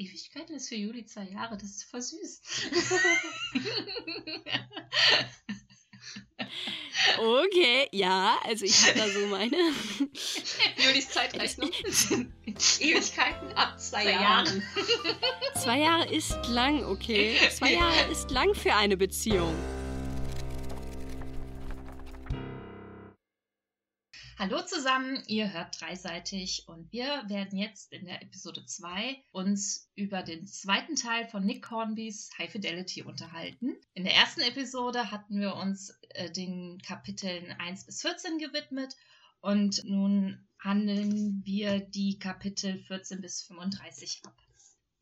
Ewigkeiten ist für Juli zwei Jahre, das ist voll süß. Okay, ja, also ich habe da so meine. Julis Zeitrechnung. Ewigkeiten ab zwei, Zwei Jahren. Zwei Jahre ist lang, okay. Zwei Jahre ist lang für eine Beziehung. Hallo zusammen, ihr hört dreiseitig und wir werden jetzt in der Episode 2 uns über den zweiten Teil von Nick Hornbys High Fidelity unterhalten. In der ersten Episode hatten wir uns äh, den Kapiteln 1 bis 14 gewidmet und nun handeln wir die Kapitel 14 bis 35 ab.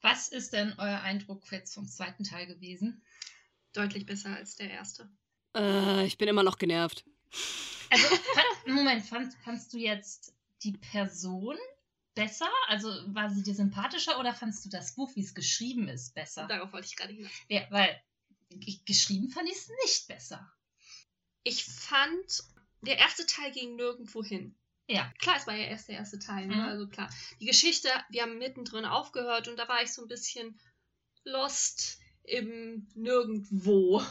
Was ist denn euer Eindruck jetzt vom zweiten Teil gewesen? Deutlich besser als der erste. Äh, ich bin immer noch genervt. Also, Moment, fand, fandst du jetzt die Person besser? Also war sie dir sympathischer oder fandst du das Buch, wie es geschrieben ist, besser? Darauf wollte ich gerade hinaus. Ja, weil geschrieben fand ich es nicht besser. Ich fand, der erste Teil ging nirgendwo hin. Ja. Klar, es war ja erst der erste Teil, ne? Mhm. also klar. Die Geschichte, wir haben mittendrin aufgehört und da war ich so ein bisschen lost im Nirgendwo.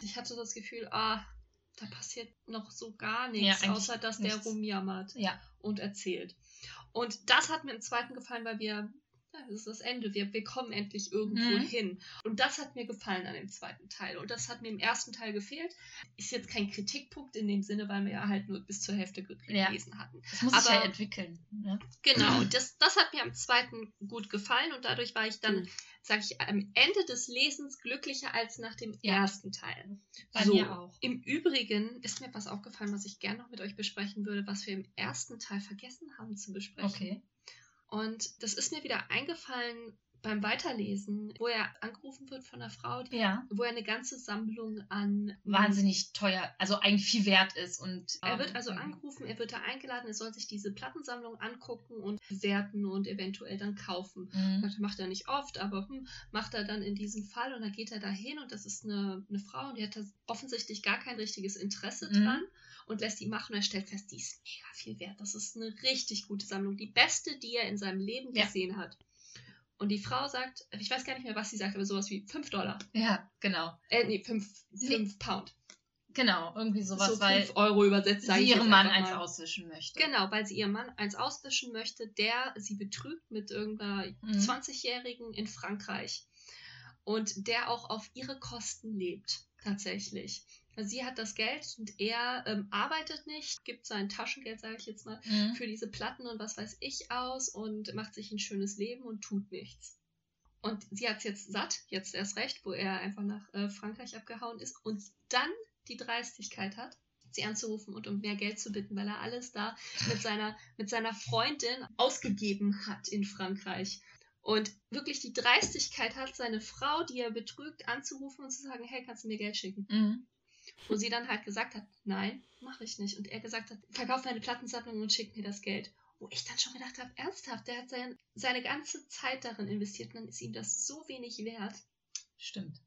Ich hatte das Gefühl, ah, da passiert noch so gar Ja, nichts, eigentlich außer dass der nichts. rumjammert Ja. und erzählt. Und das hat mir im zweiten gefallen, weil wir, ja, das ist das Ende, wir, wir kommen endlich irgendwo Mhm. hin. Und das hat mir gefallen an dem zweiten Teil. Und das hat mir im ersten Teil gefehlt. Ist jetzt kein Kritikpunkt in dem Sinne, weil wir ja halt nur bis zur Hälfte ge- Ja. gelesen hatten. Das muss sich Aber- ja entwickeln. Ne? Genau, das, das hat mir am zweiten gut gefallen und dadurch war ich dann, Mhm. Sage ich, am Ende des Lesens glücklicher als nach dem Ja. ersten Teil. Bei So. mir auch. Im Übrigen ist mir was aufgefallen, was ich gerne noch mit euch besprechen würde, was wir im ersten Teil vergessen haben zu besprechen. Okay. Und das ist mir wieder eingefallen beim Weiterlesen, wo er angerufen wird von einer Frau, die, Ja. wo er eine ganze Sammlung an Wahnsinnig teuer, also eigentlich viel wert ist. Und, Er wird ähm, also angerufen, er wird da eingeladen, er soll sich diese Plattensammlung angucken und bewerten und eventuell dann kaufen. Mhm. Das macht er nicht oft, aber hm, macht er dann in diesem Fall und dann geht er da hin und das ist eine, eine Frau und die hat da offensichtlich gar kein richtiges Interesse Mhm. dran und lässt die machen und er stellt fest, die ist mega viel wert. Das ist eine richtig gute Sammlung, die beste, die er in seinem Leben Ja. gesehen hat. Und die Frau sagt, ich weiß gar nicht mehr, was sie sagt, aber sowas wie 5 Dollar. Ja, genau. Äh, nee, 5 Pound. Genau, irgendwie sowas, so weil 5 Euro übersetzt, sie ihrem Mann eins auswischen möchte. Genau, weil sie ihrem Mann eins auswischen möchte, der sie betrügt mit irgendeiner Mhm. 20-Jährigen in Frankreich. Und der auch auf ihre Kosten lebt, tatsächlich. Sie hat das Geld und er ähm, arbeitet nicht, gibt sein Taschengeld, sage ich jetzt mal, Mhm. für diese Platten und was weiß ich aus und macht sich ein schönes Leben und tut nichts. Und sie hat es jetzt satt, jetzt erst recht, wo er einfach nach äh, Frankreich abgehauen ist und dann die Dreistigkeit hat, sie anzurufen und um mehr Geld zu bitten, weil er alles da mit seiner, mit seiner Freundin ausgegeben hat in Frankreich. Und wirklich die Dreistigkeit hat, seine Frau, die er betrügt, anzurufen und zu sagen, hey, kannst du mir Geld schicken? Mhm. Wo sie dann halt gesagt hat, nein, mache ich nicht. Und er gesagt hat, verkauf meine Plattensammlung und schick mir das Geld. Wo ich dann schon gedacht habe, ernsthaft, der hat sein, seine ganze Zeit darin investiert und dann ist ihm das so wenig wert, Stimmt.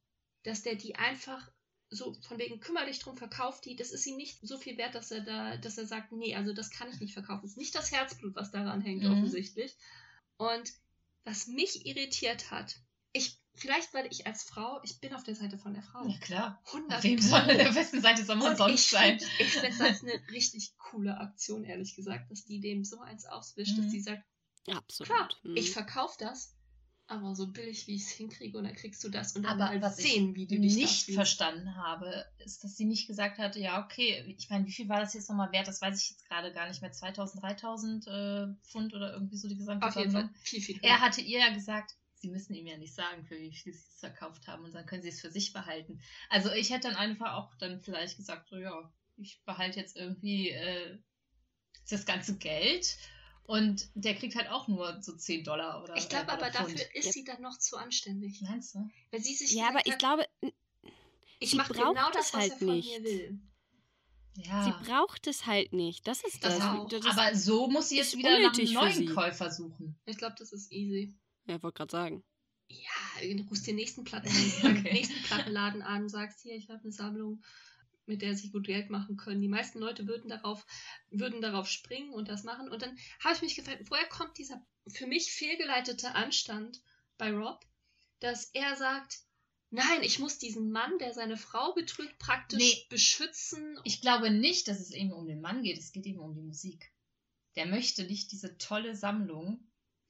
dass der die einfach so von wegen kümmere dich drum, verkauft die. Das ist ihm nicht so viel wert, dass er da, dass er sagt, nee, also das kann ich nicht verkaufen. Das ist nicht das Herzblut, was daran hängt, Mhm. offensichtlich. Und was mich irritiert hat, ich, vielleicht weil ich als Frau, ich bin auf der Seite von der Frau. Ja, klar. 100 Auf wem soll an der besten Seite soll man und sonst ich sein? find- Ich finde das eine richtig coole Aktion, ehrlich gesagt, dass die dem so eins auswischt, Mhm. dass sie sagt, Absolut. klar, Mhm. ich verkaufe das, aber so billig, wie ich es hinkriege, und dann kriegst du das und dann Aber mal was sehen, ich wie du dich nicht verstanden habe, ist, dass sie nicht gesagt hatte, ja, okay, ich meine, wie viel war das jetzt nochmal wert? Das weiß ich jetzt gerade gar nicht mehr. 2000, 3000 äh, Pfund oder irgendwie so die gesamte Auf jeden. Fall viel, viel Er hatte ihr ja gesagt, sie müssen ihm ja nicht sagen, für wie viel sie es verkauft haben und dann können sie es für sich behalten. Also ich hätte dann einfach auch dann vielleicht gesagt, so ja, ich behalte jetzt irgendwie äh, das ganze Geld und der kriegt halt auch nur so 10 Dollar oder Ich glaube äh, aber Pfund. dafür ist Ja. sie dann noch zu anständig. Meinst du? Weil sie sich ja, aber gesagt ich hat, glaube, ich mache genau das, es was halt er von nicht. mir will. Ja. sie braucht es halt nicht. Das ist Das das. das aber so muss sie jetzt wieder nach einem neuen. Käufer suchen. Ich glaube, das ist easy. Ja, wollte gerade sagen. Ja, du rufst den nächsten, Platten, Okay. nächsten Plattenladen an, sagst hier, ich habe eine Sammlung, mit der sie gut Geld machen können. Die meisten Leute würden darauf, würden darauf springen und das machen. Und dann habe ich mich gefragt, woher kommt dieser für mich fehlgeleitete Anstand, bei Rob, dass er sagt, nein, ich muss diesen Mann, der seine Frau betrügt, praktisch Nee. beschützen. Ich glaube nicht, dass es ihm um den Mann geht, es geht ihm um die Musik. Der möchte nicht diese tolle Sammlung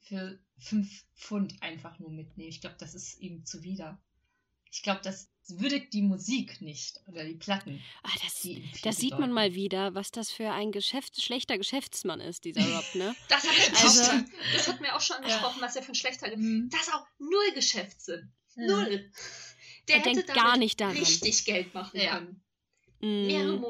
für fünf Pfund einfach nur mitnehmen. Ich glaube, das ist ihm zuwider. Ich glaube, das würdigt die Musik nicht oder die Platten. Ah, das, Die ihm viel da sieht man mal wieder, was das für ein Geschäft, schlechter Geschäftsmann ist, dieser Rob, ne? Das hat, ich Also- auch schon, das hat mir auch schon angesprochen, was er für ein schlechter Ge- Mhm. Das ist auch null Geschäftssinn. Mhm. Null. Der Er hätte denkt gar nicht daran. richtig Geld machen Ja. können. Mehrere Mm.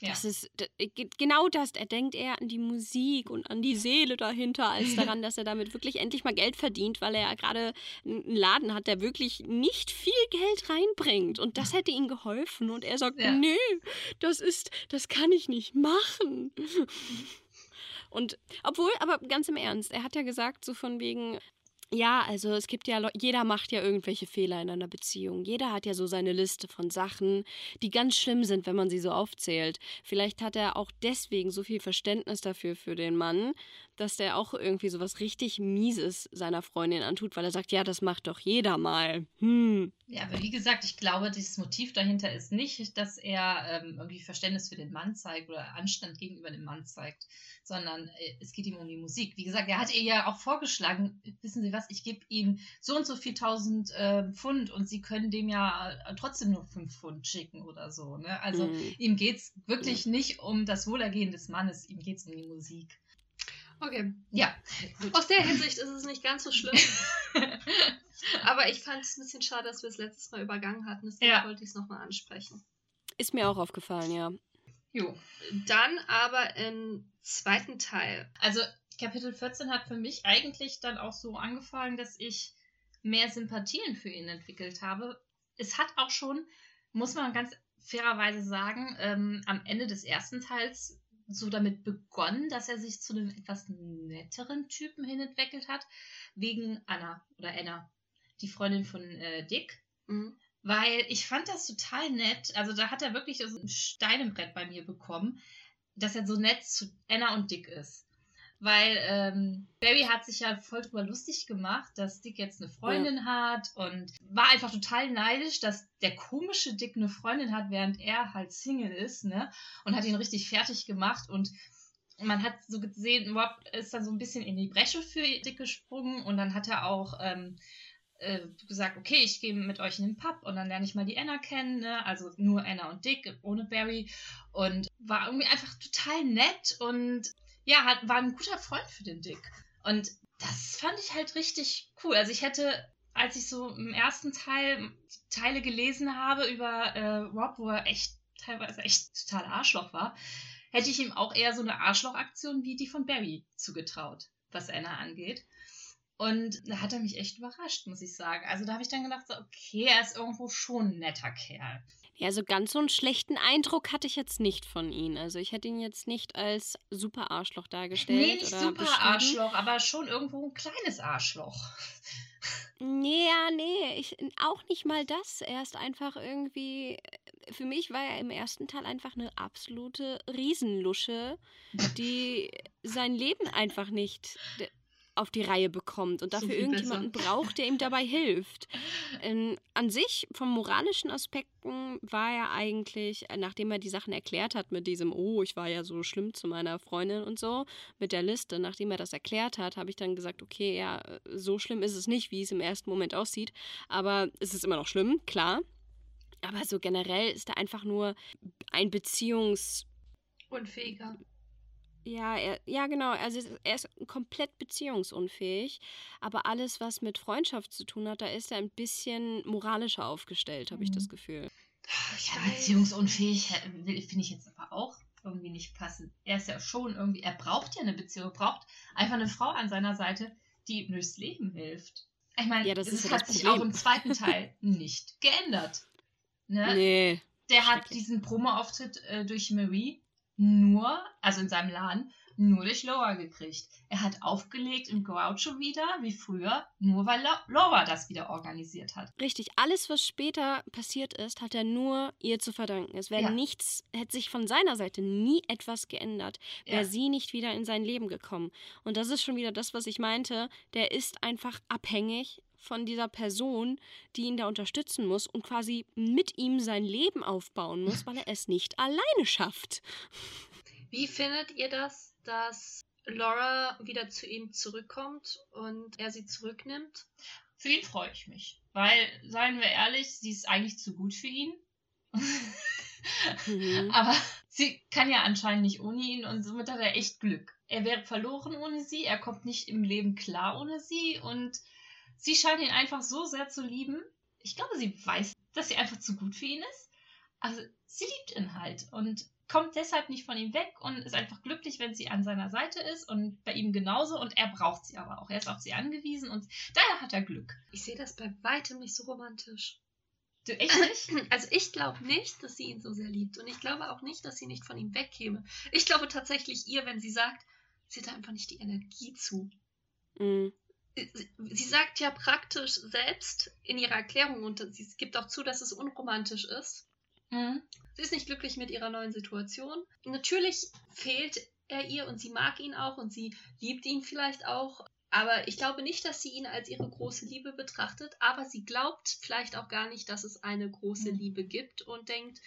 Ja. Das ist ge- genau das. Er denkt eher an die Musik und an die Seele dahinter, als daran, dass er damit wirklich endlich mal Geld verdient, weil er ja gerade einen Laden hat, der wirklich nicht viel Geld reinbringt. Und das hätte ihm geholfen. Und er sagt, Ja. nee, das ist, das kann ich nicht machen. Und obwohl, aber ganz im Ernst, er hat ja gesagt, so von wegen, ja, also es gibt ja, jeder macht ja irgendwelche Fehler in einer Beziehung. Jeder hat ja so seine Liste von Sachen, die ganz schlimm sind, wenn man sie so aufzählt. Vielleicht hat er auch deswegen so viel Verständnis dafür für den Mann, dass der auch irgendwie so was richtig Mieses seiner Freundin antut, weil er sagt, ja, das macht doch jeder mal. Hm. Ja, aber wie gesagt, ich glaube, dieses Motiv dahinter ist nicht, dass er ähm, irgendwie Verständnis für den Mann zeigt oder Anstand gegenüber dem Mann zeigt, sondern äh, es geht ihm um die Musik. Wie gesagt, er hat ihr ja auch vorgeschlagen, wissen Sie was, ich gebe Ihnen so und so viel tausend äh, Pfund und Sie können dem ja äh, trotzdem nur fünf Pfund schicken oder so. Ne? Also Hm. ihm geht es wirklich nicht um das Wohlergehen des Mannes, ihm geht es um die Musik. Okay. Ja, gut. Aus der Hinsicht ist es nicht ganz so schlimm. Aber ich fand es ein bisschen schade, dass wir es letztes Mal übergangen hatten. Deswegen Ja. wollte ich es nochmal ansprechen. Ist mir auch aufgefallen, ja. jo. Dann aber im zweiten Teil. Also Kapitel 14 hat für mich eigentlich dann auch so angefangen, dass ich mehr Sympathien für ihn entwickelt habe. Es hat auch schon, muss man ganz fairerweise sagen, ähm, am Ende des ersten Teils so damit begonnen, dass er sich zu einem etwas netteren Typen hin entwickelt hat, wegen Anna oder Anna, die Freundin von äh, Dick. Mhm. Weil ich fand das total nett. Also da hat er wirklich so ein Stein im Brett bei mir bekommen, dass er so nett zu Anna und Dick ist. Weil ähm, Barry hat sich ja voll drüber lustig gemacht, dass Dick jetzt eine Freundin hat und war einfach total neidisch, dass der komische Dick eine Freundin hat, während er halt Single ist, ne? Und hat ihn richtig fertig gemacht und man hat so gesehen, Rob ist dann so ein bisschen in die Bresche für Dick gesprungen und dann hat er auch ähm, äh, gesagt, okay, ich gehe mit euch in den Pub und dann lerne ich mal die Anna kennen, ne? also nur Anna und Dick ohne Barry und war irgendwie einfach total nett und ja, hat, war ein guter Freund für den Dick und das fand ich halt richtig cool. Also ich hätte, als ich so im ersten Teil Teile gelesen habe über äh, Rob, wo er echt teilweise echt total Arschloch war, hätte ich ihm auch eher so eine Arschlochaktion wie die von Barry zugetraut, was Anna angeht. Und da hat er mich echt überrascht, muss ich sagen. Also da habe ich dann gedacht, so, okay, er ist irgendwo schon ein netter Kerl. Ja, so ganz so einen schlechten Eindruck hatte ich jetzt nicht von ihm. Also ich hätte ihn jetzt nicht als super Arschloch dargestellt. nee, nicht super. Arschloch, aber schon irgendwo ein kleines Arschloch. Nee, ja, nee, ich, auch nicht mal das. Er ist einfach irgendwie, für mich war er im ersten Teil einfach eine absolute Riesenlusche, die sein Leben einfach nicht auf die Reihe bekommt und So dafür viel irgendjemanden braucht, der ihm dabei hilft. Ähm, an sich, vom moralischen Aspekten, war er eigentlich, äh, nachdem er die Sachen erklärt hat mit diesem, oh, ich war ja so schlimm zu meiner Freundin und so, mit der Liste, nachdem er das erklärt hat, habe ich dann gesagt, okay, ja, äh, so schlimm ist es nicht, wie es im ersten Moment aussieht, aber es ist immer noch schlimm, klar. Aber so generell ist er einfach nur ein Beziehungs... Unfähiger. Ja, er, ja, genau. Also er ist komplett beziehungsunfähig. Aber alles, was mit Freundschaft zu tun hat, da ist er ein bisschen moralischer aufgestellt, habe ich das Mhm. Gefühl. Ich Ja, beziehungsunfähig äh, finde ich jetzt aber auch irgendwie nicht passend. Er ist ja schon irgendwie, er braucht ja eine Beziehung, er braucht einfach eine Frau an seiner Seite, die ihm durchs Leben hilft. Ich meine, Ja, das ja hat das sich auch im zweiten Teil nicht geändert. Ne? Nee. Der hat diesen Promo-Auftritt äh, durch Marie nur, also in seinem Laden, nur durch Laura gekriegt. Er hat aufgelegt im Groucho wieder, wie früher, nur weil Laura das wieder organisiert hat. Richtig, alles, was später passiert ist, hat er nur ihr zu verdanken. Es wäre Ja. nichts, hätte sich von seiner Seite nie etwas geändert, wäre Ja. sie nicht wieder in sein Leben gekommen. Und das ist schon wieder das, was ich meinte. Der ist einfach abhängig von dieser Person, die ihn da unterstützen muss und quasi mit ihm sein Leben aufbauen muss, weil er es nicht alleine schafft. Wie findet ihr das, dass Laura wieder zu ihm zurückkommt und er sie zurücknimmt? Für ihn freue ich mich. Weil, seien wir ehrlich, sie ist eigentlich zu gut für ihn. Mhm. Aber sie kann ja anscheinend nicht ohne ihn und somit hat er echt Glück. Er wäre verloren ohne sie, er kommt nicht im Leben klar ohne sie und sie scheint ihn einfach so sehr zu lieben. Ich glaube, sie weiß, dass sie einfach zu gut für ihn ist. Also sie liebt ihn halt und kommt deshalb nicht von ihm weg und ist einfach glücklich, wenn sie an seiner Seite ist und bei ihm genauso und er braucht sie aber auch. Er ist auf sie angewiesen und daher hat er Glück. Ich sehe das bei weitem nicht so romantisch. Du echt nicht? Also ich glaube nicht, dass sie ihn so sehr liebt. Und ich glaube auch nicht, dass sie nicht von ihm wegkäme. Ich glaube tatsächlich ihr, wenn sie sagt, sie hat einfach nicht die Energie zu. Mhm. Sie- sagt ja praktisch selbst in ihrer Erklärung und sie gibt auch zu, dass es unromantisch ist. Mhm. Sie ist nicht glücklich mit ihrer neuen Situation. Natürlich fehlt er ihr und sie mag ihn auch und sie liebt ihn vielleicht auch. Aber ich glaube nicht, dass sie ihn als ihre große Liebe betrachtet. Aber sie glaubt vielleicht auch gar nicht, dass es eine große Mhm. Liebe gibt und denkt,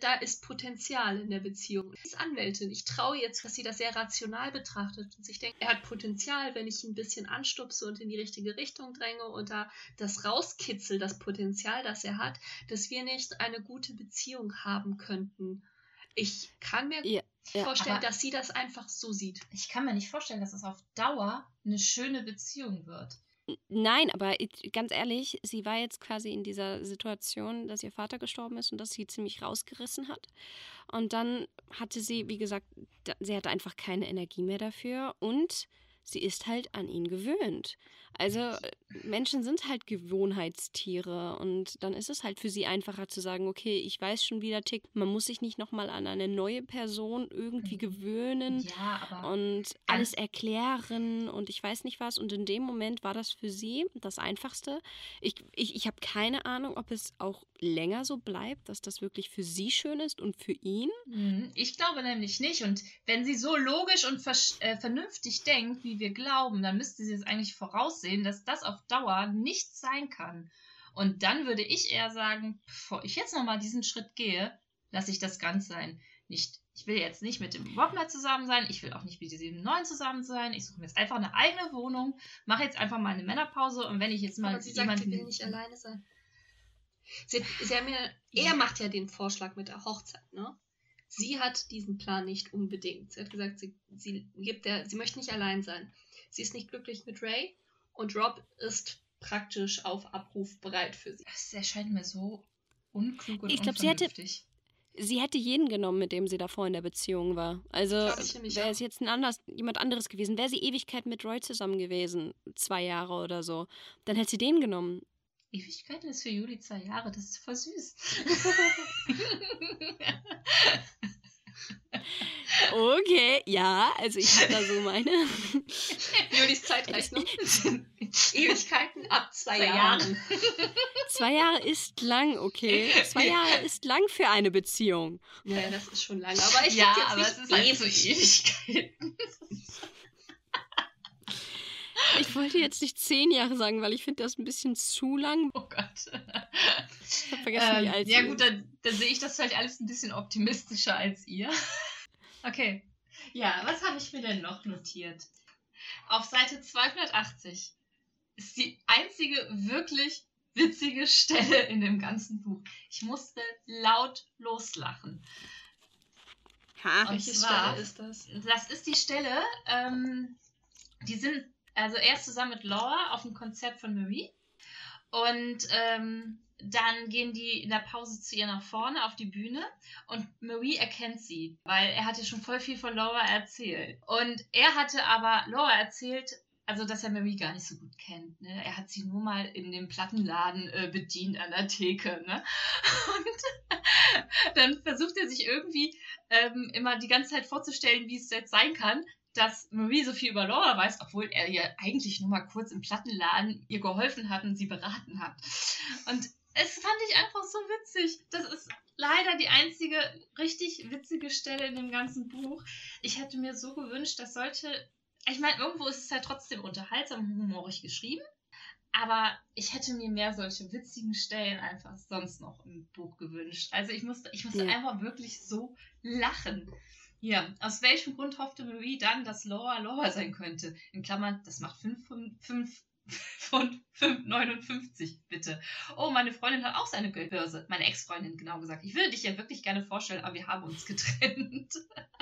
da ist Potenzial in der Beziehung. Sie ist Anwältin. Ich traue jetzt, dass sie das sehr rational betrachtet und sich denkt, er hat Potenzial, wenn ich ihn ein bisschen anstupse und in die richtige Richtung dränge und da das rauskitzel, das Potenzial, das er hat, dass wir nicht eine gute Beziehung haben könnten. Ich kann mir Ja, ja, vorstellen, dass sie das einfach so sieht. Ich kann mir nicht vorstellen, dass es auf Dauer eine schöne Beziehung wird. Nein, aber ganz ehrlich, sie war jetzt quasi in dieser Situation, dass ihr Vater gestorben ist und dass sie ziemlich rausgerissen hat. Und dann hatte sie, wie gesagt, sie hatte einfach keine Energie mehr dafür und sie ist halt an ihn gewöhnt. Also Menschen sind halt Gewohnheitstiere und dann ist es halt für sie einfacher zu sagen, okay, ich weiß schon, wie der tickt. Man muss sich nicht nochmal an eine neue Person irgendwie Mhm. gewöhnen Ja, und alles erklären und ich weiß nicht was. Und in dem Moment war das für sie das Einfachste. Ich, ich, ich habe keine Ahnung, ob es auch länger so bleibt, dass das wirklich für sie schön ist und für ihn. Mhm, ich glaube nämlich nicht. Und wenn sie so logisch und äh, vernünftig denkt, wie wir glauben, dann müsste sie es eigentlich voraussehen, dass das auf Dauer nicht sein kann. Und dann würde ich eher sagen, bevor ich jetzt nochmal diesen Schritt gehe, lasse ich das ganz sein. Nicht, ich will jetzt nicht mit dem Rob mehr zusammen sein, ich will auch nicht mit diesem neuen zusammen sein. Ich suche mir jetzt einfach eine eigene Wohnung, mache jetzt einfach mal eine Männerpause und wenn ich jetzt mal Aber sie sagt, jemanden. sie will nicht alleine sein. Sie, sie haben ja, er macht ja den Vorschlag mit der Hochzeit, ne? Sie hat diesen Plan nicht unbedingt. Sie hat gesagt, sie, sie, gibt der, sie möchte nicht allein sein. Sie ist nicht glücklich mit Ray und Rob ist praktisch auf Abruf bereit für sie. Das erscheint mir so unklug und Ich glaub, sie hätte-. Sie hätte jeden genommen, mit dem sie davor in der Beziehung war. Also wäre es jetzt ein anders, jemand anderes gewesen, wäre sie Ewigkeit mit Roy zusammen gewesen, zwei Jahre oder so, dann hätte sie den genommen. Ewigkeiten ist für Juli zwei Jahre, das ist voll süß. Okay, ja, also ich habe da so meine. Julis Zeitrechnung. Ewigkeiten ab zwei, Zwei Jahren. Zwei Jahre ist lang, okay. Zwei Jahre ist lang für eine Beziehung. Ja, das ist schon lange. Aber ich ja, jetzt aber nicht es ist halt so ewig. Ewigkeiten. Ich wollte jetzt nicht zehn Jahre sagen, weil ich finde das ein bisschen zu lang. Oh Gott. Ich habe vergessen, wie Ähm, alt ja gut, dann, dann sehe ich das vielleicht alles ein bisschen optimistischer als ihr. Okay. Ja, was habe ich mir denn noch notiert? Auf Seite 280 ist die einzige wirklich witzige Stelle in dem ganzen Buch. Ich musste laut loslachen. Ha. Und Welche zwar- Stelle ist das? Das ist die Stelle, ähm, die sind, also erst zusammen mit Laura auf dem Konzert von Marie und ähm, dann gehen die in der Pause zu ihr nach vorne auf die Bühne und Marie erkennt sie, weil er hatte schon voll viel von Laura erzählt. Und er hatte aber Laura erzählt, also dass er Marie gar nicht so gut kennt. Ne? Er hat sie nur mal in dem Plattenladen äh, bedient an der Theke. Ne? Und dann versucht er sich irgendwie ähm, immer die ganze Zeit vorzustellen, wie es jetzt sein kann, dass Marie so viel über Laura weiß, obwohl er ihr eigentlich nur mal kurz im Plattenladen ihr geholfen hat und sie beraten hat. Und es fand ich einfach so witzig. Das ist leider die einzige richtig witzige Stelle in dem ganzen Buch. Ich hätte mir so gewünscht, dass solche. Ich meine, irgendwo ist es halt trotzdem unterhaltsam und humorig geschrieben. Aber ich hätte mir mehr solche witzigen Stellen einfach sonst noch im Buch gewünscht. Also ich musste, ich musste Ja. einfach wirklich so lachen. Ja, aus welchem Grund hoffte Marie dann, dass Laura Laura sein könnte? In Klammern, das macht 5 Pfund 5 Pfund 5,59, bitte. Oh, meine Freundin hat auch seine Geldbörse. Meine Ex-Freundin, genau gesagt. Ich würde dich ja wirklich gerne vorstellen, aber wir haben uns getrennt.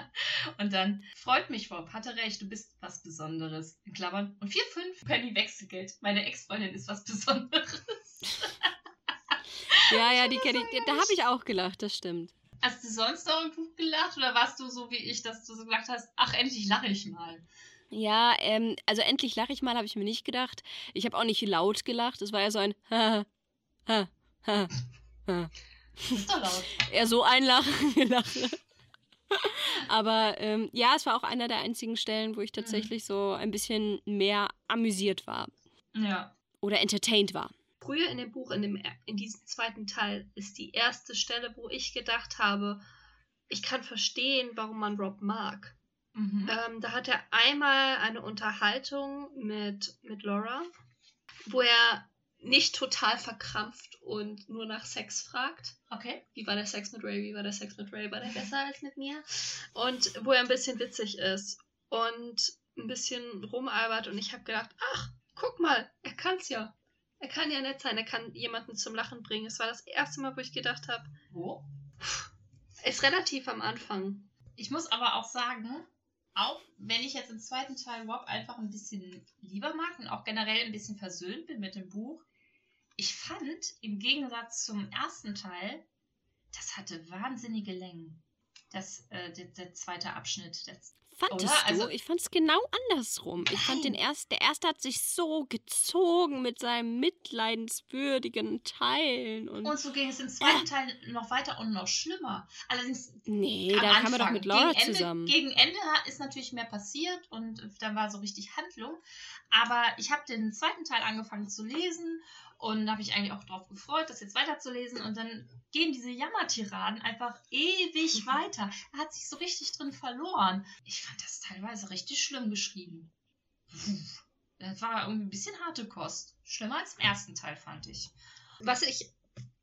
Und dann, freut mich, Rob, hatte recht, du bist was Besonderes. In Klammern. Und 4,5 Penny Wechselgeld. Meine Ex-Freundin ist was Besonderes. Ja, ja, die kenne ich. Da habe ich auch gelacht, das stimmt. Hast du sonst noch im Buch gelacht oder warst du so wie ich, dass du so gelacht hast, ach, endlich lache ich mal? Ja, ähm, also endlich lache ich mal, habe ich mir nicht gedacht. Ich habe auch nicht laut gelacht. Es war ja so ein ha, ha, ha, ha. Das ist doch laut. Eher so ein Lachen gelacht. Aber ähm, ja, es war auch einer der einzigen Stellen, wo ich tatsächlich so ein bisschen mehr amüsiert war Ja. oder entertained war. Früher in dem Buch, in, dem, in diesem zweiten Teil, ist die erste Stelle, wo ich gedacht habe, ich kann verstehen, warum man Rob mag. Mhm. Ähm, da hat er einmal eine Unterhaltung mit, mit Laura, wo er nicht total verkrampft und nur nach Sex fragt. Okay. Wie war der Sex mit Ray? Wie war der Sex mit Ray? War der besser als mit mir? Und wo er ein bisschen witzig ist und ein bisschen rumalbert und ich habe gedacht, ach, guck mal, er kann's ja. Er kann ja nett sein, er kann jemanden zum Lachen bringen. Es war das erste Mal, wo ich gedacht habe, Wo? ist relativ am Anfang. Ich muss aber auch sagen, auch wenn ich jetzt im zweiten Teil Rob einfach ein bisschen lieber mag und auch generell ein bisschen versöhnt bin mit dem Buch, ich fand im Gegensatz zum ersten Teil, das hatte wahnsinnige Längen. Das, äh, der, der zweite Abschnitt. Das, Fandest Oder? Also- ich fand es genau andersrum. Ich fand den Nein. ersten, der erste hat sich so gezogen mit seinem mitleidenswürdigen Teilen und, und so ging es im zweiten Teil noch weiter und noch schlimmer. Allerdings nee, da kam er doch mit Laura gegen Ende, zusammen. Gegen Ende ist natürlich mehr passiert und dann war so richtig Handlung. Aber ich habe den zweiten Teil angefangen zu lesen und da habe ich eigentlich auch drauf gefreut, das jetzt weiterzulesen. Und dann gehen diese Jammertiraden einfach ewig weiter. Er hat sich so richtig drin verloren. Ich fand das teilweise richtig schlimm geschrieben. Puh. Das war irgendwie ein bisschen harte Kost. Schlimmer als im ersten Teil, fand ich. Was ich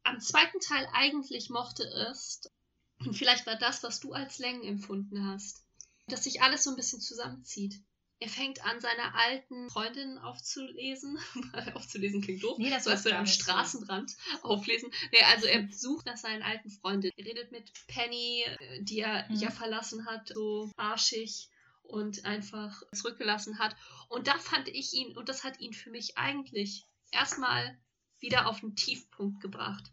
am zweiten Teil eigentlich mochte, ist, und vielleicht war das, was du als Längen empfunden hast, dass sich alles so ein bisschen zusammenzieht. Er fängt an, seine alten Freundinnen aufzulesen. aufzulesen klingt doof. Nee, das so als würde am nicht so. Straßenrand auflesen. Nee, also er sucht nach seinen alten Freundinnen. Er redet mit Penny, äh, die er Mhm. ja verlassen hat, so arschig und einfach zurückgelassen hat. Und da fand ich ihn, und das hat ihn für mich eigentlich erstmal wieder auf den Tiefpunkt gebracht.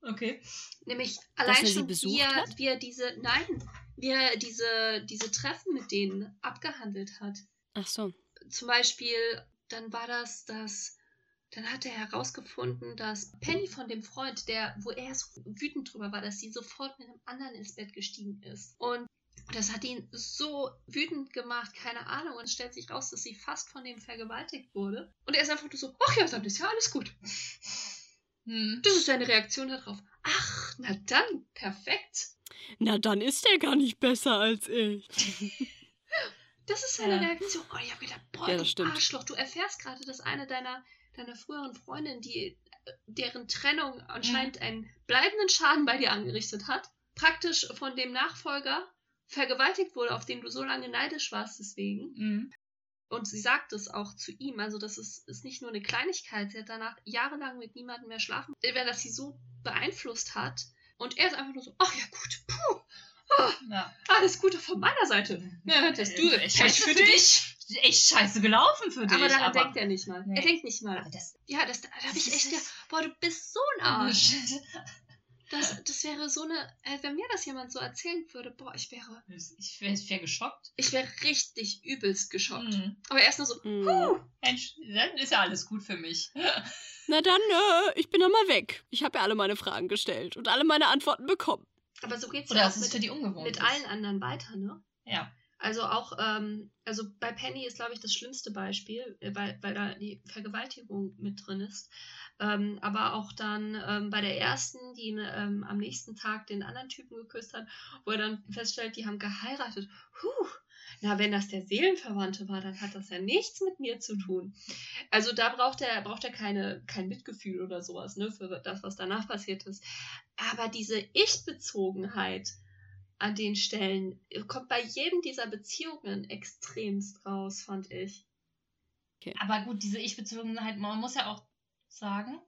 Okay. Nämlich er allein sie schon, besucht wie er, hat? wie er diese, nein, wie er diese, diese Treffen mit denen abgehandelt hat. Ach so. Zum Beispiel, dann war das, dass, dann hat er herausgefunden, dass Penny von dem Freund, der, wo er so wütend drüber war, dass sie sofort mit einem anderen ins Bett gestiegen ist. Und das hat ihn so wütend gemacht, keine Ahnung. Und es stellt sich raus, dass sie fast von dem vergewaltigt wurde. Und er ist einfach nur so, ach ja, dann ist ja alles gut. Hm. Das ist seine Reaktion darauf. Ach, na dann, perfekt. Na, dann ist er gar nicht besser als ich. Das ist seine Ja. Reaktion. Oh, ich hab gedacht, boah, Ja, du. Arschloch, du erfährst gerade, dass eine deiner, deiner früheren Freundinnen, die deren Trennung anscheinend einen bleibenden Schaden bei dir angerichtet hat, praktisch von dem Nachfolger vergewaltigt wurde, auf den du so lange neidisch warst deswegen. Mhm. Und sie sagt es auch zu ihm. Also das ist, ist nicht nur eine Kleinigkeit. Sie hat danach jahrelang mit niemandem mehr schlafen, weil das sie so beeinflusst hat. Und er ist einfach nur so, ach ja gut, puh, Ja. alles Gute von meiner Seite. Ja, das du, echt scheiße für dich. Echt scheiße gelaufen für dich. Aber daran denkt er nicht mal. Nee. Er denkt nicht mal. Aber das, Ja, das, da habe ich echt gedacht, boah, du bist so ein Arsch. Das, das wäre so eine, äh, wenn mir das jemand so erzählen würde, boah, ich wäre, ich wäre wär geschockt. ich wäre richtig übelst geschockt. Mhm. Aber erst nur so, Hm. huh, Mensch, dann ist ja alles gut für mich. Na dann, äh, ich bin doch mal weg. Ich habe ja alle meine Fragen gestellt und alle meine Antworten bekommen. aber so geht's Oder ja das auch für mit, die ungewohnt. mit allen anderen weiter, ne? Ja. Also auch, ähm, also bei Penny ist, glaube ich, das schlimmste Beispiel, äh, weil, weil da die Vergewaltigung mit drin ist. Ähm, aber auch dann ähm, bei der ersten, die ähm, am nächsten Tag den anderen Typen geküsst hat, wo er dann feststellt, die haben geheiratet. Puh, na, wenn das der Seelenverwandte war, dann hat das ja nichts mit mir zu tun. Also da braucht er, braucht er keine, kein Mitgefühl oder sowas, ne, für das, was danach passiert ist. Aber diese Ich-Bezogenheit an den Stellen kommt bei jedem dieser Beziehungen extremst raus, fand ich. Okay. Aber gut, diese Ich-Bezogenheit, man muss ja auch sagen,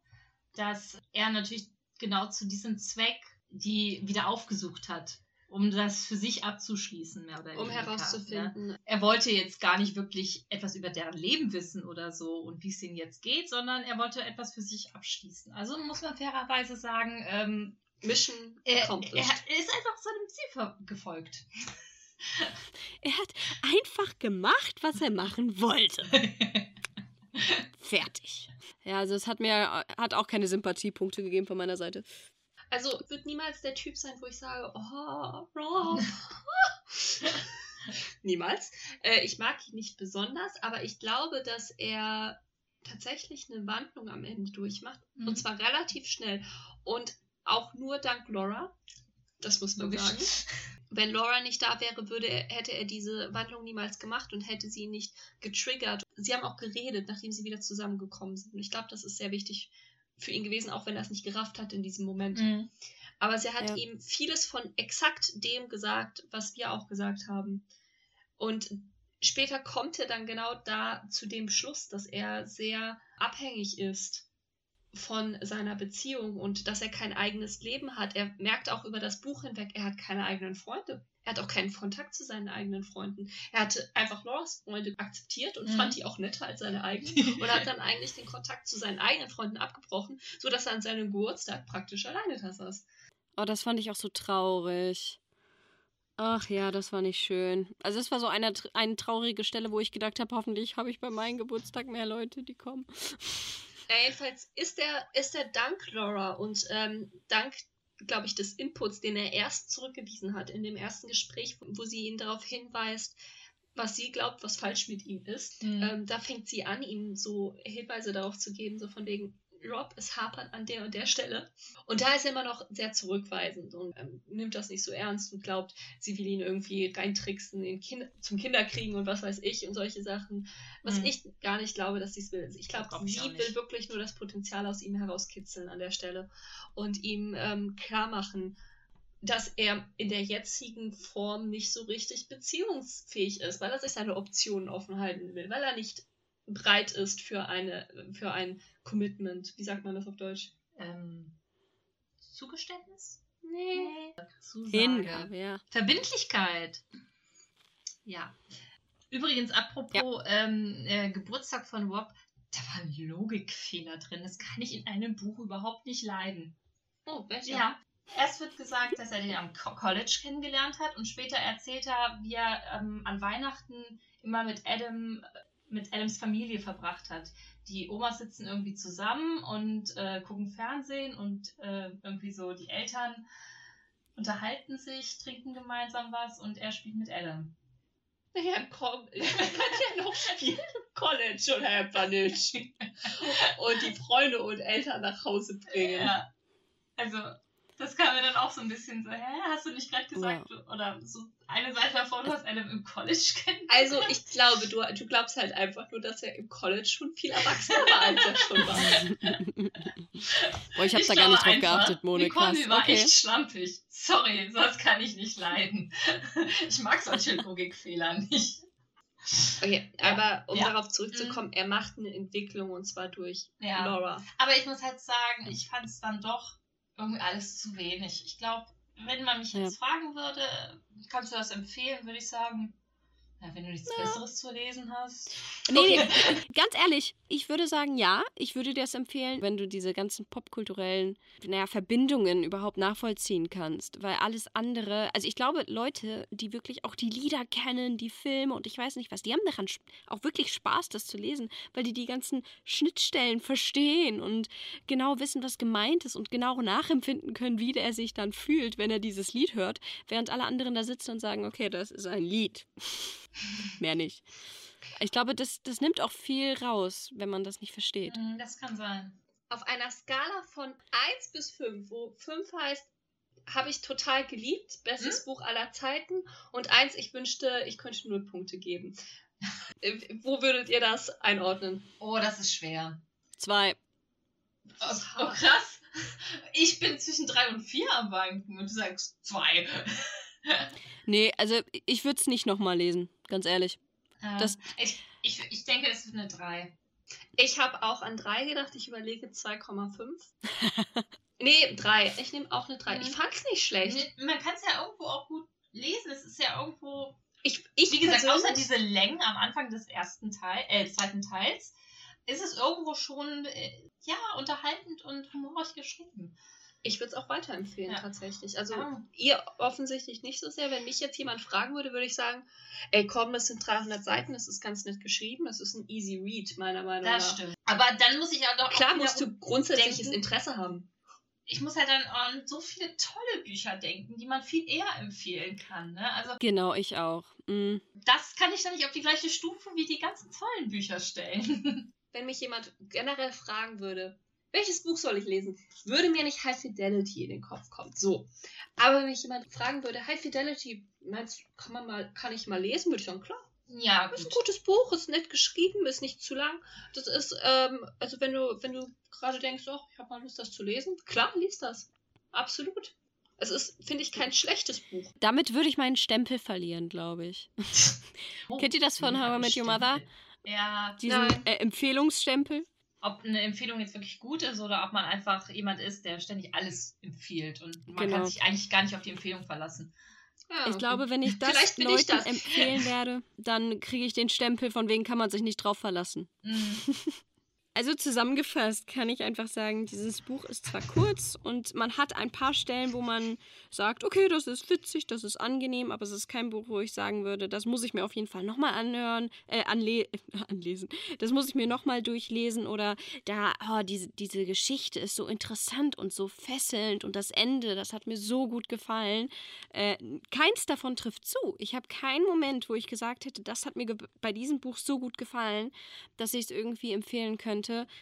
dass er natürlich genau zu diesem Zweck die wieder aufgesucht hat, um das für sich abzuschließen, mehr oder weniger. Um herauszufinden. Ja. Er wollte jetzt gar nicht wirklich etwas über deren Leben wissen oder so und wie es ihnen jetzt geht, sondern er wollte etwas für sich abschließen. Also muss man fairerweise sagen, ähm, Mission er, er ist einfach seinem Ziel gefolgt. Er hat einfach gemacht, was er machen wollte. Fertig. Ja, also es hat mir hat auch keine Sympathiepunkte gegeben von meiner Seite. Also wird niemals der Typ sein, wo ich sage, oh, Rob. niemals. Äh, ich mag ihn nicht besonders, aber ich glaube, dass er tatsächlich eine Wandlung am Ende durchmacht. Mhm. Und zwar relativ schnell. Und auch nur dank Laura. Das muss man sagen. Wenn Laura nicht da wäre, würde er, hätte er diese Wandlung niemals gemacht und hätte sie nicht getriggert. Sie haben auch geredet, nachdem sie wieder zusammengekommen sind. Und ich glaube, das ist sehr wichtig für ihn gewesen, auch wenn er es nicht gerafft hat in diesem Moment. Mhm. Aber sie hat ja. ihm vieles von exakt dem gesagt, was wir auch gesagt haben. Und später kommt er dann genau da zu dem Schluss, dass er sehr abhängig ist von seiner Beziehung und dass er kein eigenes Leben hat. Er merkt auch über das Buch hinweg, er hat keine eigenen Freunde. Er hat auch keinen Kontakt zu seinen eigenen Freunden. Er hatte einfach Lauras Freunde akzeptiert und mhm. fand die auch netter als seine eigenen und hat dann eigentlich den Kontakt zu seinen eigenen Freunden abgebrochen, sodass er an seinem Geburtstag praktisch alleine da saß. Oh, das fand ich auch so traurig. Ach ja, das war nicht schön. Also es war so eine, eine traurige Stelle, wo ich gedacht habe, hoffentlich habe ich bei meinem Geburtstag mehr Leute, die kommen. Ja, jedenfalls ist er, ist er dank Laura und ähm, dank, glaube ich, des Inputs, den er erst zurückgewiesen hat in dem ersten Gespräch, wo sie ihn darauf hinweist, was sie glaubt, was falsch mit ihm ist. Mhm. Ähm, da fängt sie an, ihm so Hinweise darauf zu geben, so von wegen, Rob, es hapert an der und der Stelle. Und da ist er immer noch sehr zurückweisend und ähm, nimmt das nicht so ernst und glaubt, sie will ihn irgendwie reintricksen, in kind zum Kinderkriegen und was weiß ich und solche Sachen. Was mhm. ich gar nicht glaube, dass sie es will. Ich glaube, glaub sie will wirklich nur das Potenzial aus ihm herauskitzeln an der Stelle und ihm ähm, klar machen, dass er in der jetzigen Form nicht so richtig beziehungsfähig ist, weil er sich seine Optionen offen halten will, weil er nicht breit ist für eine für ein Commitment. Wie sagt man das auf Deutsch? Ähm, Zugeständnis? Nee. Zusage. Hingabe, ja. Verbindlichkeit. Ja. Übrigens, apropos ja. ähm, äh, Geburtstag von Rob, da war ein Logikfehler drin. Das kann ich in einem Buch überhaupt nicht leiden. Oh, welcher? Ja. Erst wird gesagt, dass er den am College kennengelernt hat und später erzählt er, wie er ähm, an Weihnachten immer mit Adam mit Adams Familie verbracht hat. Die Omas sitzen irgendwie zusammen und äh, gucken Fernsehen und äh, irgendwie so die Eltern unterhalten sich, trinken gemeinsam was und er spielt mit Adam. Ja, komm, ich kann ja noch spielen College oder einfach nicht. Und die Freunde und Eltern nach Hause bringen. Ja. Also, das kam mir dann auch so ein bisschen so, hä, hast du nicht gerade gesagt? Ja. Oder so eine Seite davor, du hast einen im College kennengelernt. Also ich glaube, du, du glaubst halt einfach nur, dass er im College schon viel erwachsener war, als er schon war. Boah, ich habe da gar nicht drauf geachtet, Monika. Nicole war okay. echt schlampig. Sorry, sowas kann ich nicht leiden. Ich mag solche Logikfehler nicht. Okay, ja. aber um ja. darauf zurückzukommen, mhm. er macht eine Entwicklung und zwar durch ja. Laura. Aber ich muss halt sagen, ich fand es dann doch irgendwie alles zu wenig. Ich glaube, wenn man mich jetzt fragen würde, kannst du das empfehlen, würde ich sagen, Ja, wenn du nichts Besseres zu lesen hast. Nee, nee, ganz ehrlich, ich würde sagen, ja, ich würde dir das empfehlen, wenn du diese ganzen popkulturellen naja, Verbindungen überhaupt nachvollziehen kannst. Weil alles andere, also ich glaube, Leute, die wirklich auch die Lieder kennen, die Filme und ich weiß nicht was, die haben daran auch wirklich Spaß, das zu lesen, weil die die ganzen Schnittstellen verstehen und genau wissen, was gemeint ist und genau nachempfinden können, wie der sich dann fühlt, wenn er dieses Lied hört, während alle anderen da sitzen und sagen, okay, das ist ein Lied. Mehr nicht. Ich glaube, das, das nimmt auch viel raus, wenn man das nicht versteht. Mhm, Das kann sein. Auf einer Skala von 1 bis 5, wo 5 heißt, habe ich total geliebt, bestes Buch aller Zeiten und 1, ich wünschte, ich könnte null Punkte geben. Äh, wo würdet ihr das einordnen? Oh, das ist schwer. Zwei. Oh, oh, krass. Ich bin zwischen drei und vier am Wanken und du sagst zwei. Nee, also ich würde es nicht nochmal lesen, ganz ehrlich. Das- ich, ich, ich denke, es ist eine drei. Ich habe auch an 3 gedacht, ich überlege 2,5. nee, 3. Ich nehme auch eine 3. Ich Mhm. fand es nicht schlecht. Man kann es ja irgendwo auch gut lesen. Es ist ja irgendwo, Ich, ich wie gesagt, außer diese Längen am Anfang des ersten Teil, äh, zweiten Teils, ist es irgendwo schon äh, ja unterhaltend und humorig geschrieben. Ich würde es auch weiterempfehlen, Ja. tatsächlich. Also, Ja. ihr offensichtlich nicht so sehr. Wenn mich jetzt jemand fragen würde, würde ich sagen: Ey, komm, es sind 300 Seiten, es ist ganz nett geschrieben, es ist ein easy read, meiner Meinung Das nach. stimmt. Aber dann muss ich ja doch Klar auch musst du grundsätzliches denken- Interesse haben. ich muss ja dann an so viele tolle Bücher denken, die man viel eher empfehlen kann. Ne? Also Genau, ich auch. Mm. das kann ich dann nicht auf die gleiche Stufe wie die ganzen tollen Bücher stellen. Wenn mich jemand generell fragen würde, welches Buch soll ich lesen, würde mir nicht High Fidelity in den Kopf kommen. So. Aber wenn mich jemand fragen würde, High Fidelity, meinst du, kann man mal, kann ich mal lesen, würde ich sagen, klar. ja, Das ist ein gut. gutes Buch, ist nett geschrieben, ist nicht zu lang. Das ist, ähm, also wenn du, wenn du gerade denkst, oh, ich habe mal Lust, das zu lesen, klar, lies das. Absolut. Es ist, finde ich, kein schlechtes Buch. Damit würde ich meinen Stempel verlieren, glaube ich. Oh, Kennt ihr das von ja, How I Met Your. Mother? Ja, Diesen Nein. äh, Empfehlungsstempel? Ob eine Empfehlung jetzt wirklich gut ist oder ob man einfach jemand ist, der ständig alles empfiehlt und man Genau. kann sich eigentlich gar nicht auf die Empfehlung verlassen. Ja, Ich okay. glaube, wenn ich das Vielleicht bin ich Leuten das. empfehlen werde, dann kriege ich den Stempel, von wegen kann man sich nicht drauf verlassen. Mhm. Also zusammengefasst kann ich einfach sagen, dieses Buch ist zwar kurz und man hat ein paar Stellen, wo man sagt, okay, das ist witzig, das ist angenehm, aber es ist kein Buch, wo ich sagen würde, das muss ich mir auf jeden Fall nochmal anhören, äh, anle anlesen. Das muss ich mir nochmal durchlesen oder da, oh, diese, diese Geschichte ist so interessant und so fesselnd und das Ende, das hat mir so gut gefallen. Äh, keins davon trifft zu. Ich habe keinen Moment, wo ich gesagt hätte, das hat mir bei diesem Buch so gut gefallen, dass ich es irgendwie empfehlen könnte.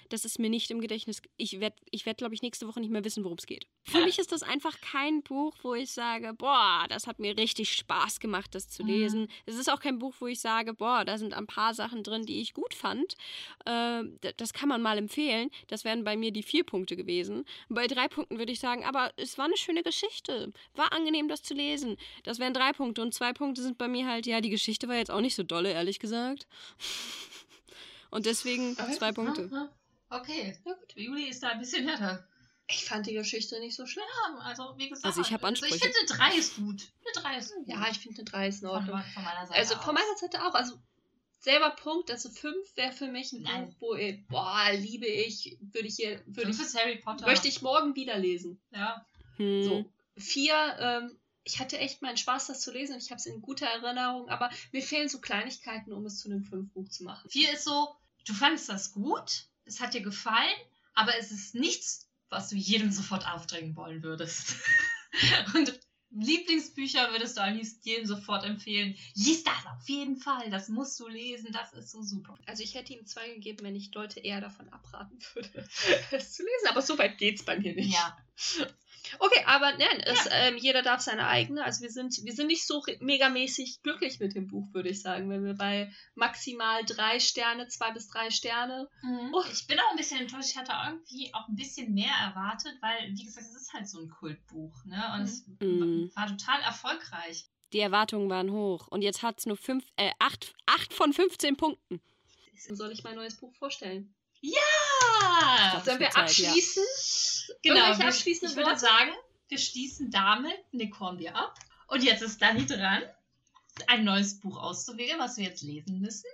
Das ist mir nicht im Gedächtnis. Ich werde, ich werd, glaube ich, nächste Woche nicht mehr wissen, worum es geht. Für mich ist das einfach kein Buch, wo ich sage, boah, das hat mir richtig Spaß gemacht, das zu Mhm. lesen. Es ist auch kein Buch, wo ich sage, boah, da sind ein paar Sachen drin, die ich gut fand. Äh, das kann man mal empfehlen. Das wären bei mir die vier Punkte gewesen. Bei drei Punkten würde ich sagen, aber es war eine schöne Geschichte. War angenehm, das zu lesen. Das wären drei Punkte. Und zwei Punkte sind bei mir halt, ja, die Geschichte war jetzt auch nicht so dolle, ehrlich gesagt. Und deswegen zwei Punkte. Okay, Ja, gut. Juli ist da ein bisschen härter. Ich fand die Geschichte nicht so schlimm. Ja, also wie gesagt. Also ich Ansprüche. ich finde, eine 3 ist gut. Eine 3 ist gut. Ja, ich finde eine 3 ist in von, Ordnung. von meiner Seite Also von meiner Seite auch. Also selber Punkt, also 5 wäre für mich ein Nein. Buch, wo ich, boah, liebe ich, würde ich hier, würde ich, Harry Potter. möchte ich morgen wieder lesen. Ja. Hm. So. Vier, ähm, ich hatte echt meinen Spaß, das zu lesen und ich habe es in guter Erinnerung, aber mir fehlen so Kleinigkeiten, um es zu einem Fünf-Buch zu machen. 4 ist so, du fandest das gut, es hat dir gefallen, aber es ist nichts, was du jedem sofort aufdrängen wollen würdest. Und Lieblingsbücher würdest du liebsten jedem sofort empfehlen. Lies das auf jeden Fall, das musst du lesen, das ist so super. Also ich hätte ihm zwei gegeben, wenn ich Leute eher davon abraten würde, es zu lesen, aber so weit geht's bei mir nicht. Ja. Okay, aber nein, es, ähm, jeder darf seine eigene. Also wir sind, wir sind nicht so megamäßig glücklich mit dem Buch, würde ich sagen. Wenn wir bei maximal drei Sterne, zwei bis drei Sterne. Oh, ich bin auch ein bisschen enttäuscht. Ich hatte irgendwie auch ein bisschen mehr erwartet, weil, wie gesagt, es ist halt so ein Kultbuch, ne? Und es Mhm. war total erfolgreich. Die Erwartungen waren hoch. Und jetzt hat es nur fünf, äh, acht, acht von 15 Punkten. Soll ich mein neues Buch vorstellen? Das Sollen wir Zeit, ja. abschließen? Genau, wir, abschließenden ich würde sagen, wir schließen damit Nick Hornby ab. Und jetzt ist Dani dran. ein neues Buch auszuwählen, was wir jetzt lesen müssen.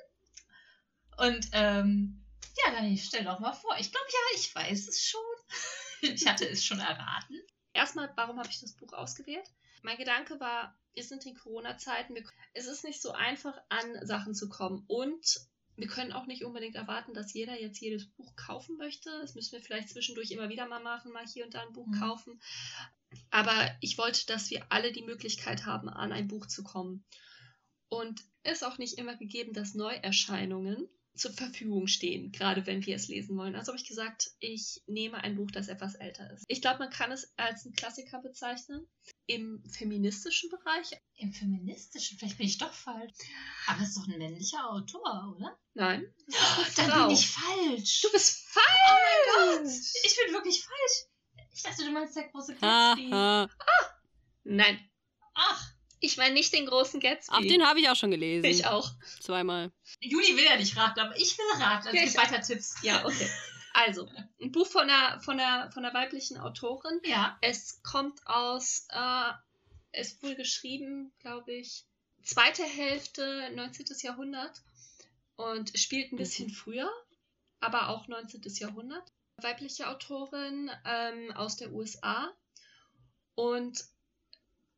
Und ähm, ja, dann stell doch mal vor. Ich glaube, ja, ich weiß es schon. ich hatte es schon erraten. Erstmal, warum habe ich das Buch ausgewählt? Mein Gedanke war, wir sind in Corona-Zeiten. Es ist nicht so einfach, an Sachen zu kommen. Und wir können auch nicht unbedingt erwarten, dass jeder jetzt jedes Buch kaufen möchte. Das müssen wir vielleicht zwischendurch immer wieder mal machen, mal hier und da ein Buch mhm. kaufen. Aber ich wollte, dass wir alle die Möglichkeit haben, an ein Buch zu kommen. Und es ist auch nicht immer gegeben, dass Neuerscheinungen zur Verfügung stehen, gerade wenn wir es lesen wollen. Also habe ich gesagt, ich nehme ein Buch, das etwas älter ist. Ich glaube, man kann es als einen Klassiker bezeichnen. Im feministischen Bereich. Im feministischen? Vielleicht bin ich doch falsch. Aber es ist doch ein männlicher Autor, oder? Nein. Oh, dann Frau. bin ich falsch. Du bist falsch! Oh mein Gott! Ich bin wirklich falsch. Ich dachte, du meinst der große Gatsby. ah, nein. Ach. Ich meine nicht den großen Gatsby. Ach, den habe ich auch schon gelesen. Ich auch. Zweimal. Juli will ja nicht raten, aber ich will raten. Also ja, gibt weiter Tipps. Ja, okay. Also, ein Buch von einer, von einer, von einer weiblichen Autorin. Ja. Es kommt aus, äh, es wurde geschrieben, glaube ich, zweite Hälfte 19. Jahrhundert und spielt ein bisschen mhm. früher, aber auch 19. Jahrhundert. Weibliche Autorin ähm, aus der USA und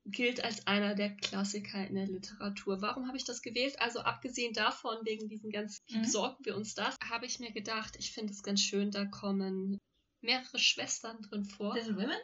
gilt als einer der Klassiker in der Literatur. Warum habe ich das gewählt? Also abgesehen davon, wegen diesen ganzen mhm. besorgen wir uns das, habe ich mir gedacht, ich finde es ganz schön, da kommen mehrere Schwestern drin vor. Little Women?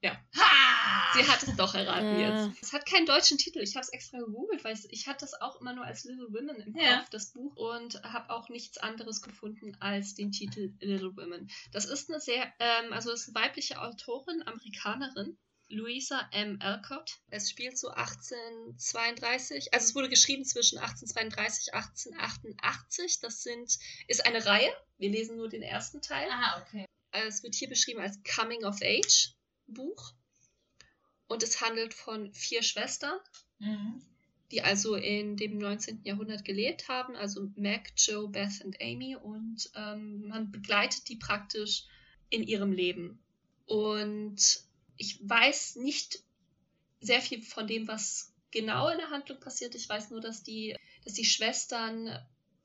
Ja. Ha! Sie hat es doch erraten äh. jetzt. Es hat keinen deutschen Titel. Ich habe es extra gegoogelt, weil ich hatte das auch immer nur als Little Women im ja. Kopf, das Buch, und habe auch nichts anderes gefunden als den Titel Little Women. Das ist eine sehr, ähm, also ist eine weibliche Autorin, Amerikanerin, Louisa M. Alcott. Es spielt so 1832, also es wurde geschrieben zwischen 1832 und 1888. Das sind, ist eine Reihe. Wir lesen nur den ersten Teil. Ah, okay. Es wird hier beschrieben als Coming of Age Buch. Und es handelt von vier Schwestern, mhm. die also in dem 19. Jahrhundert gelebt haben. Also Meg, Joe, Beth und Amy. Und ähm, man begleitet die praktisch in ihrem Leben. Und ich weiß nicht sehr viel von dem, was genau in der Handlung passiert. Ich weiß nur, dass die, dass die Schwestern,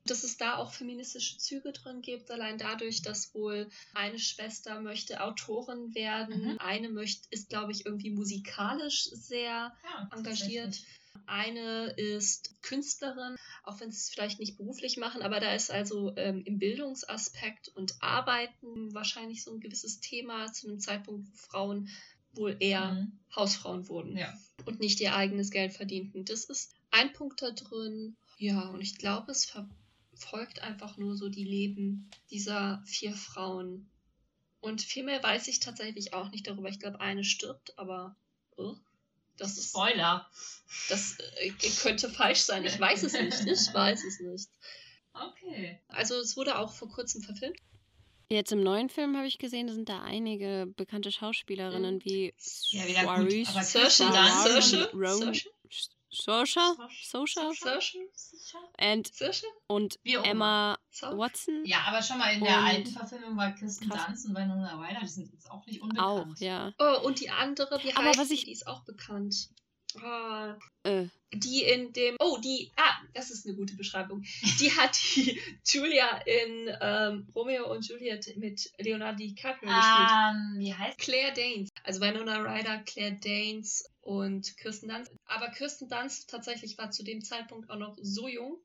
dass es da auch feministische Züge drin gibt, allein dadurch, dass wohl eine Schwester möchte Autorin werden, mhm. eine möchte, ist, glaube ich, irgendwie musikalisch sehr ja, engagiert. Eine ist Künstlerin, auch wenn sie es vielleicht nicht beruflich machen, aber da ist also ähm, im Bildungsaspekt und Arbeiten wahrscheinlich so ein gewisses Thema zu einem Zeitpunkt, wo Frauen wohl eher mhm. Hausfrauen wurden ja. und nicht ihr eigenes Geld verdienten. Das ist ein Punkt da drin. Ja, und ich glaube, es verfolgt einfach nur so die Leben dieser vier Frauen. Und viel mehr weiß ich tatsächlich auch nicht darüber. Ich glaube, eine stirbt, aber oh, das ist. Spoiler. Das äh, könnte falsch sein. Ich weiß es nicht. Ich weiß es nicht. Okay. Also, es wurde auch vor kurzem verfilmt. Jetzt im neuen Film habe ich gesehen, sind da einige bekannte Schauspielerinnen mhm. wie ja, wieder gut, aber Saoirse, Saoirse, Saoirse, Saoirse, and und Emma Watson. Ja, aber schon mal in der alten Verfilmung war Kirsten Dunst und Winona Ryder, die sind jetzt auch nicht unbekannt. Auch, ja. Oh, und die andere, wie aber heißt was ich, die ist auch bekannt. Ah, äh. Die in dem. Oh, die. Ah, das ist eine gute Beschreibung. Die hat die Julia in ähm, Romeo und Juliet mit Leonardo DiCaprio um, gespielt. Ähm, wie heißt Claire Danes. Also Winona Ryder, Claire Danes und Kirsten Dunst. Aber Kirsten Dunst tatsächlich war zu dem Zeitpunkt auch noch so jung,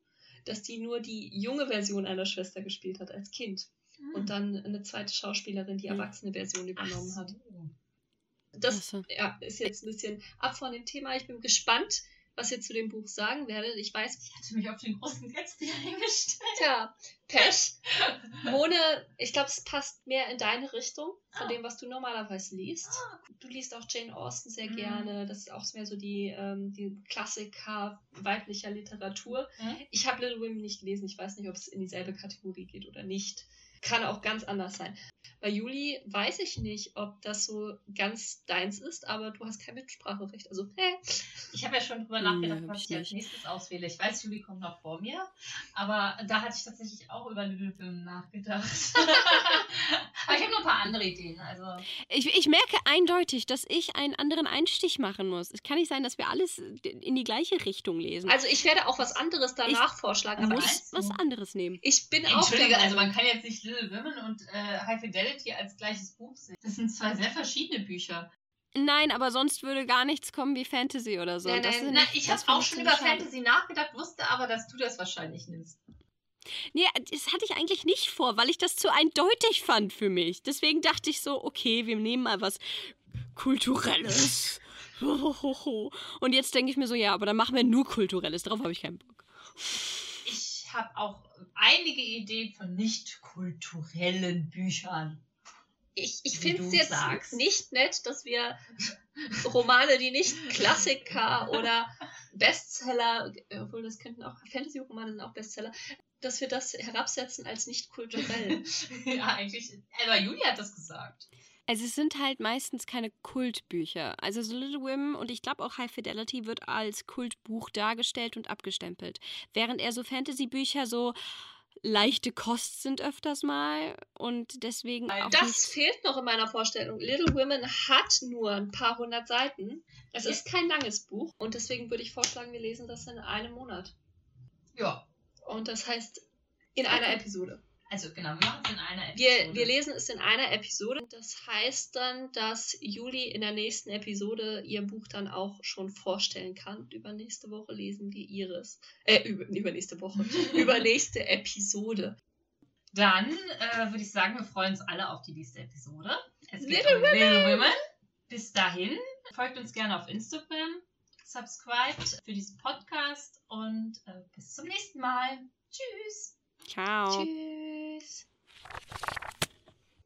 dass die nur die junge Version einer Schwester gespielt hat als Kind. Hm. Und dann eine zweite Schauspielerin die hm. erwachsene Version übernommen so. hat. Das so. ja, ist jetzt ein bisschen ab von dem Thema. Ich bin gespannt, was ihr zu dem Buch sagen werdet. Ich weiß. Ich hatte mich auf den großen Gatsby eingestellt. Tja, Pech. Mone, ich glaube, es passt mehr in deine Richtung von ah. dem, was du normalerweise liest. Ah. Du liest auch Jane Austen sehr mhm. gerne. Das ist auch mehr so die, ähm, die Klassiker weiblicher Literatur. Mhm. Ich habe Little Women nicht gelesen. Ich weiß nicht, ob es in dieselbe Kategorie geht oder nicht. Kann auch ganz anders sein. Bei Juli weiß ich nicht, ob das so ganz deins ist, aber du hast kein Mitspracherecht. Also, hä? Ich habe ja schon drüber nachgedacht, was ich als nächstes auswähle. Ich weiß, Juli kommt noch vor mir, aber da hatte ich tatsächlich auch über Little Film nachgedacht. Aber ich habe noch ein paar andere Ideen. Also. Ich, ich merke eindeutig, dass ich einen anderen Einstich machen muss. Es kann nicht sein, dass wir alles in die gleiche Richtung lesen. Also ich werde auch was anderes danach Ich vorschlagen. ich Aber muss was anderes nehmen. ich bin auch Entschuldige, also man kann jetzt nicht Little Women und äh, High Fidelity als gleiches Buch sehen. Das sind zwei sehr verschiedene Bücher. Nein, aber sonst würde gar nichts kommen wie Fantasy oder so. Nein, Das nein, sind- Na, ich habe auch schon über. Fantasy nachgedacht, wusste aber, dass du das wahrscheinlich nimmst. Nee, das hatte ich eigentlich nicht vor, weil ich das zu eindeutig fand für mich. Deswegen dachte ich so, okay, wir nehmen mal was Kulturelles. Und jetzt denke ich mir so, ja, aber dann machen wir nur Kulturelles. Darauf habe ich keinen Bock. Ich habe auch einige Ideen von nicht kulturellen Büchern. ich, ich finde es jetzt sagst. nicht nett, dass wir Romane, die nicht Klassiker oder Bestseller, obwohl das könnten auch Fantasy-Romane sind auch Bestseller, dass wir das herabsetzen als nicht kulturell. ja, eigentlich. Aber Julia hat das gesagt. Also es sind halt meistens keine Kultbücher. Also so Little Women und ich glaube auch High Fidelity wird als Kultbuch dargestellt und abgestempelt. Während eher so Fantasy-Bücher so leichte Kost sind öfters mal und deswegen auch Das nicht fehlt noch in meiner Vorstellung. Little Women hat nur ein paar hundert Seiten. Es ist kein langes Buch und deswegen würde ich vorschlagen, wir lesen das in einem Monat. Ja. Und das heißt in einer Episode. Also genau, wir machen es in einer Episode. Wir, wir lesen es in einer Episode. Das heißt dann, dass Juli in der nächsten Episode ihr Buch dann auch schon vorstellen kann. Übernächste Woche lesen wir ihres. Äh, über, übernächste Woche. Übernächste Episode. Dann äh, würde ich sagen, wir freuen uns alle auf die nächste Episode. Es geht Little um Little Women. Bis dahin, folgt uns gerne auf Instagram, subscribt für diesen Podcast und äh, bis zum nächsten Mal. Tschüss. Ciao. Tschüss.